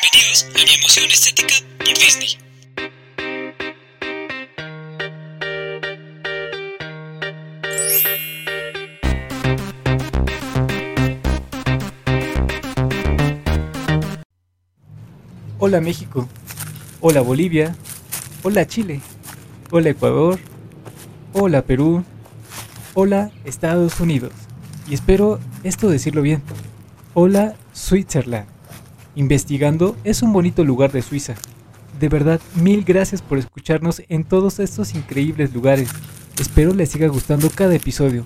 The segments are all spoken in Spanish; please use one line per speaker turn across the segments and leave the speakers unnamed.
Bienvenidos a mi emoción estética por Disney.
Hola México, hola Bolivia, hola Chile, hola Ecuador, hola Perú, hola Estados Unidos. Y espero esto decirlo bien. Hola Switzerland. Investigando es un bonito lugar de Suiza. De verdad, mil gracias por escucharnos en todos estos increíbles lugares. Espero les siga gustando cada episodio,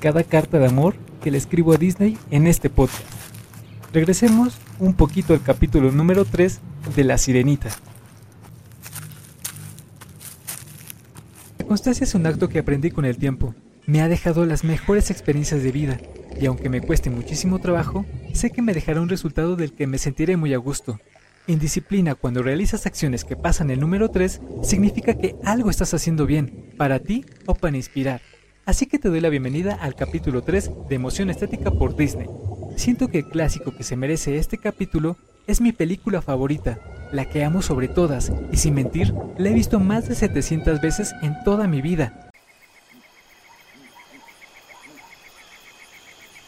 cada carta de amor que le escribo a Disney en este podcast. Regresemos un poquito al capítulo número 3 de La Sirenita. La constancia es un acto que aprendí con el tiempo. Me ha dejado las mejores experiencias de vida, y aunque me cueste muchísimo trabajo, sé que me dejará un resultado del que me sentiré muy a gusto. En disciplina, cuando realizas acciones que pasan el número 3, significa que algo estás haciendo bien, para ti o para inspirar. Así que te doy la bienvenida al capítulo 3 de Emoción Estética por Disney. Siento que el clásico que se merece este capítulo es mi película favorita, la que amo sobre todas, y sin mentir, la he visto más de 700 veces en toda mi vida.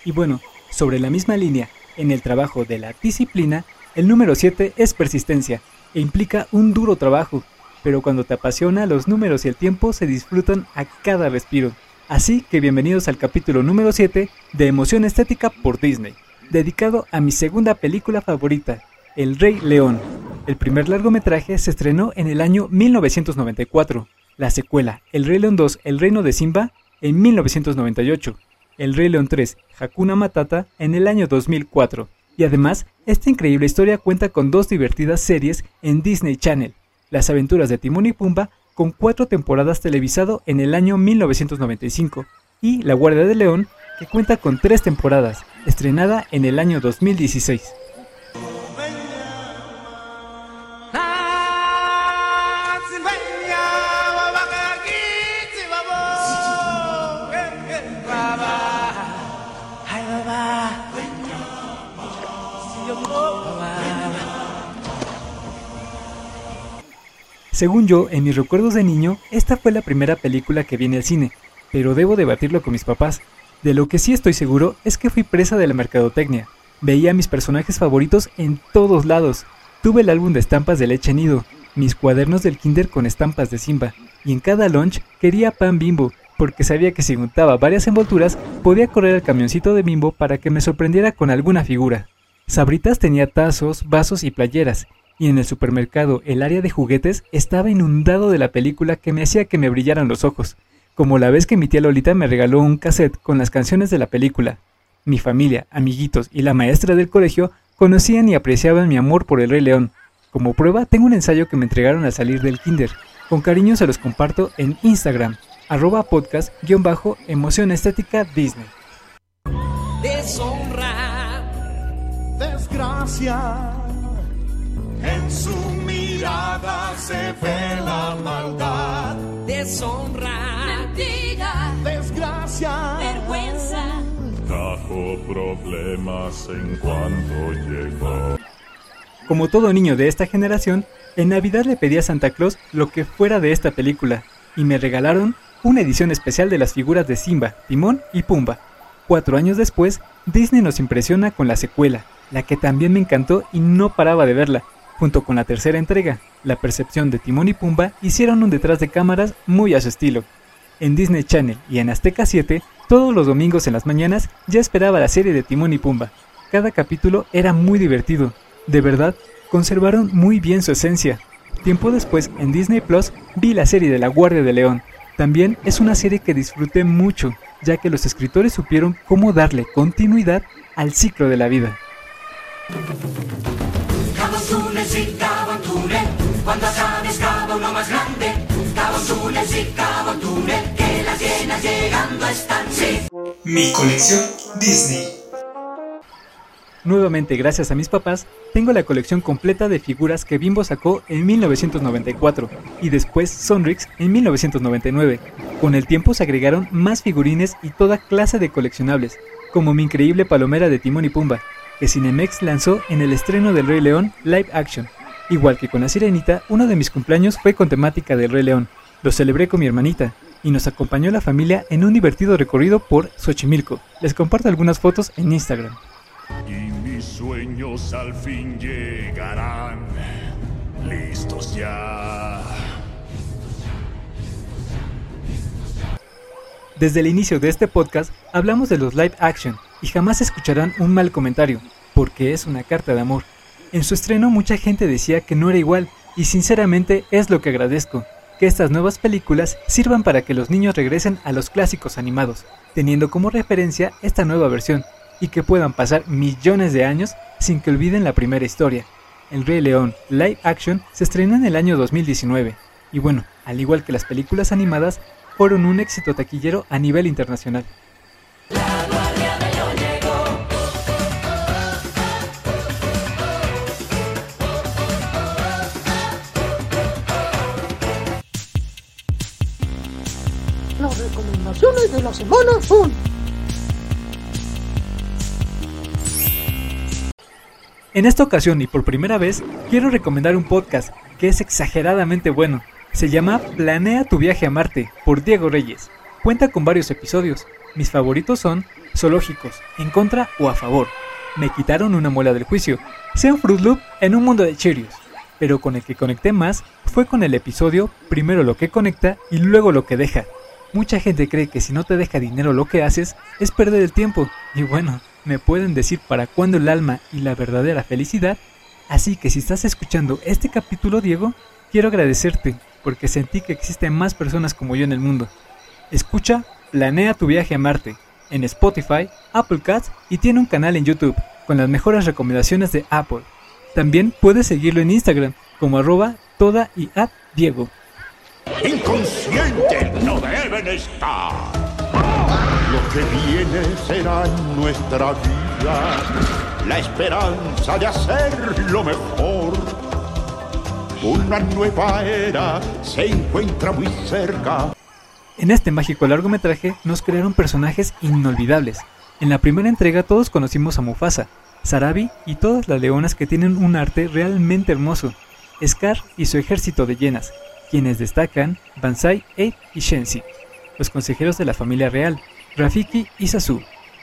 Y bueno, sobre la misma línea, en el trabajo de la disciplina, el número 7 es persistencia, e implica un duro trabajo, pero cuando te apasiona, los números y el tiempo se disfrutan a cada respiro. Así que bienvenidos al capítulo número 7 de Emoción Estética por Disney, dedicado a mi segunda película favorita, El Rey León. El primer largometraje se estrenó en el año 1994, la secuela El Rey León 2, El Reino de Simba, en 1998, El Rey León 3, Hakuna Matata, en el año 2004. Y además, esta increíble historia cuenta con dos divertidas series en Disney Channel, Las aventuras de Timón y Pumba con cuatro temporadas televisado en el año 1995, y La Guardia de León, que cuenta con tres temporadas, estrenada en el año 2016. Según yo, en mis recuerdos de niño, esta fue la primera película que vi en el cine, pero debo debatirlo con mis papás. De lo que sí estoy seguro es que fui presa de la mercadotecnia. Veía a mis personajes favoritos en todos lados. Tuve el álbum de estampas de leche nido, mis cuadernos del kinder con estampas de Simba, y en cada lunch quería pan bimbo, porque sabía que si juntaba varias envolturas podía correr al camioncito de bimbo para que me sorprendiera con alguna figura. Sabritas tenía tazos, vasos y playeras, y en el supermercado el área de juguetes estaba inundado de la película que me hacía que me brillaran los ojos, como la vez que mi tía Lolita me regaló un cassette con las canciones de la película. Mi familia, amiguitos y la maestra del colegio conocían y apreciaban mi amor por el Rey León. Como prueba tengo un ensayo que me entregaron al salir del kinder. Con cariño se los comparto en Instagram, arroba podcast-emoción estética Disney.
En su mirada se ve la maldad.
deshonra,
Mentira,
Desgracia.
vergüenza,
Trajo problemas en cuanto llegó.
Como todo niño de esta generación, en Navidad le pedí a Santa Claus lo que fuera de esta película, y me regalaron una edición especial de las figuras de Simba, Timón y Pumba. Cuatro años después, Disney nos impresiona con la secuela, la que también me encantó y no paraba de verla. Junto con la tercera entrega, La percepción de Timón y Pumba hicieron un detrás de cámaras muy a su estilo. En Disney Channel y en Azteca 7, todos los domingos en las mañanas ya esperaba la serie de Timón y Pumba. Cada capítulo era muy divertido. De verdad, conservaron muy bien su esencia. Tiempo después, en Disney Plus, vi la serie de La Guardia de León. También es una serie que disfruté mucho, ya que los escritores supieron cómo darle continuidad al ciclo de la vida.
Sí, cava. Cuando uno más grande. Túnel. Que las llenas llegando están, sí.
Mi colección Disney.
Nuevamente, gracias a mis papás, tengo la colección completa de figuras que Bimbo sacó en 1994 y después Sonrix en 1999. Con el tiempo se agregaron más figurines y toda clase de coleccionables, como mi increíble palomera de Timón y Pumba, que Cinemex lanzó en el estreno del Rey León live action. Igual que con La Sirenita, uno de mis cumpleaños fue con temática del Rey León. Lo celebré con mi hermanita y nos acompañó la familia en un divertido recorrido por Xochimilco. Les comparto algunas fotos en Instagram.
Y mis sueños al fin llegarán. Listos ya.
Desde el inicio de este podcast hablamos de los live action y jamás escucharán un mal comentario, porque es una carta de amor. En su estreno mucha gente decía que no era igual y sinceramente es lo que agradezco, que estas nuevas películas sirvan para que los niños regresen a los clásicos animados, teniendo como referencia esta nueva versión, y que puedan pasar millones de años sin que olviden la primera historia. El Rey León Live Action se estrenó en el año 2019, y bueno, al igual que las películas animadas, fueron un éxito taquillero a nivel internacional. En esta ocasión y por primera vez, quiero recomendar un podcast que es exageradamente bueno. Se llama Planea tu viaje a Marte por Diego Reyes. Cuenta con varios episodios. Mis favoritos son Zoológicos, En contra o a favor. Me quitaron una muela del juicio. Sea un Fruit Loop en un mundo de Cheerios. Pero con el que conecté más fue con el episodio Primero lo que conecta y luego lo que deja. Mucha gente cree que si no te deja dinero lo que haces es perder el tiempo. Y bueno, me pueden decir para cuándo el alma y la verdadera felicidad. Así que si estás escuchando este capítulo, Diego, quiero agradecerte porque sentí que existen más personas como yo en el mundo. Escucha Planea tu viaje a Marte en Spotify, Apple Cats y tiene un canal en YouTube con las mejores recomendaciones de Apple. También puedes seguirlo en Instagram como arroba toda y at Diego.
Inconscientes no deben estar. Lo que viene será nuestra vida. La esperanza de hacer lo mejor. Una nueva era se encuentra muy cerca.
En este mágico largometraje nos crearon personajes inolvidables. En la primera entrega todos conocimos a Mufasa, Sarabi y todas las leonas que tienen un arte realmente hermoso. Scar y su ejército de llenas, quienes destacan Bansai, Eid y Shensi. Los consejeros de la familia real, Rafiki y Sasu.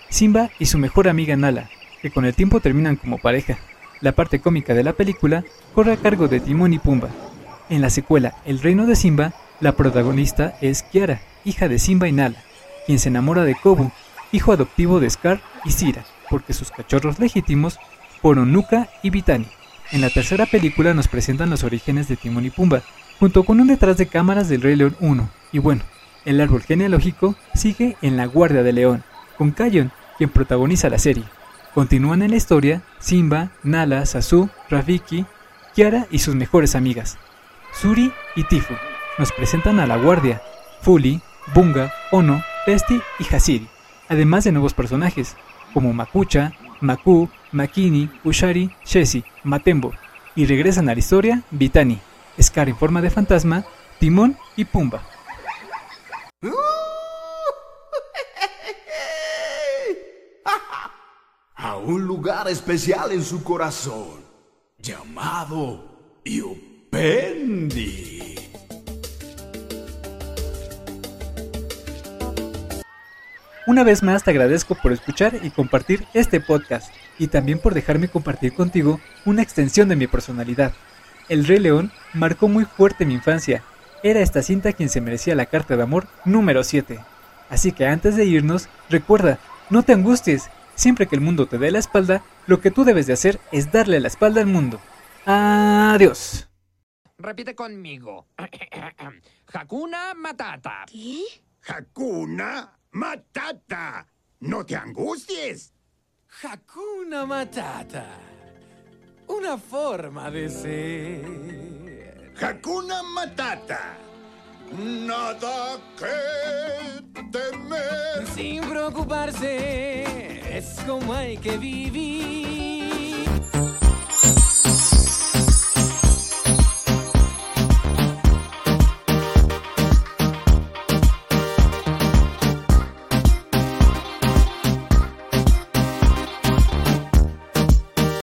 Simba y su mejor amiga Nala, que con el tiempo terminan como pareja. La parte cómica de la película corre a cargo de Timón y Pumba. En la secuela El reino de Simba, la protagonista es Kiara, hija de Simba y Nala, quien se enamora de Kobu, hijo adoptivo de Scar y Sira, porque sus cachorros legítimos fueron Nuka y Vitani. En la tercera película nos presentan los orígenes de Timón y Pumba, junto con un detrás de cámaras del Rey León 1. Y bueno, el árbol genealógico sigue en la Guardia de León, con Kayon, quien protagoniza la serie. Continúan en la historia Simba, Nala, Sasu, Rafiki, Kiara y sus mejores amigas. Suri y Tifu nos presentan a la Guardia, Fuli, Bunga, Ono, Pesti y Hasiri, además de nuevos personajes, como Makucha, Maku, Makini, Ushari, Shesi, Matembo, y regresan a la historia Vitani, Scar en forma de fantasma, Timón y Pumba.
a un lugar especial en su corazón, llamado Yupendi.
Una vez más te agradezco por escuchar y compartir este podcast y también por dejarme compartir contigo una extensión de mi personalidad. El Rey León marcó muy fuerte mi infancia. Era esta cinta quien se merecía la carta de amor número 7. Así que antes de irnos, recuerda, no te angusties. Siempre que el mundo te dé la espalda, lo que tú debes de hacer es darle la espalda al mundo. Adiós.
Repite conmigo. Hakuna Matata.
¿Qué?
Hakuna Matata. No te angusties.
Hakuna Matata. Una forma de ser.
Hakuna Matata. Nada que temer.
Sin preocuparse, es como hay que vivir.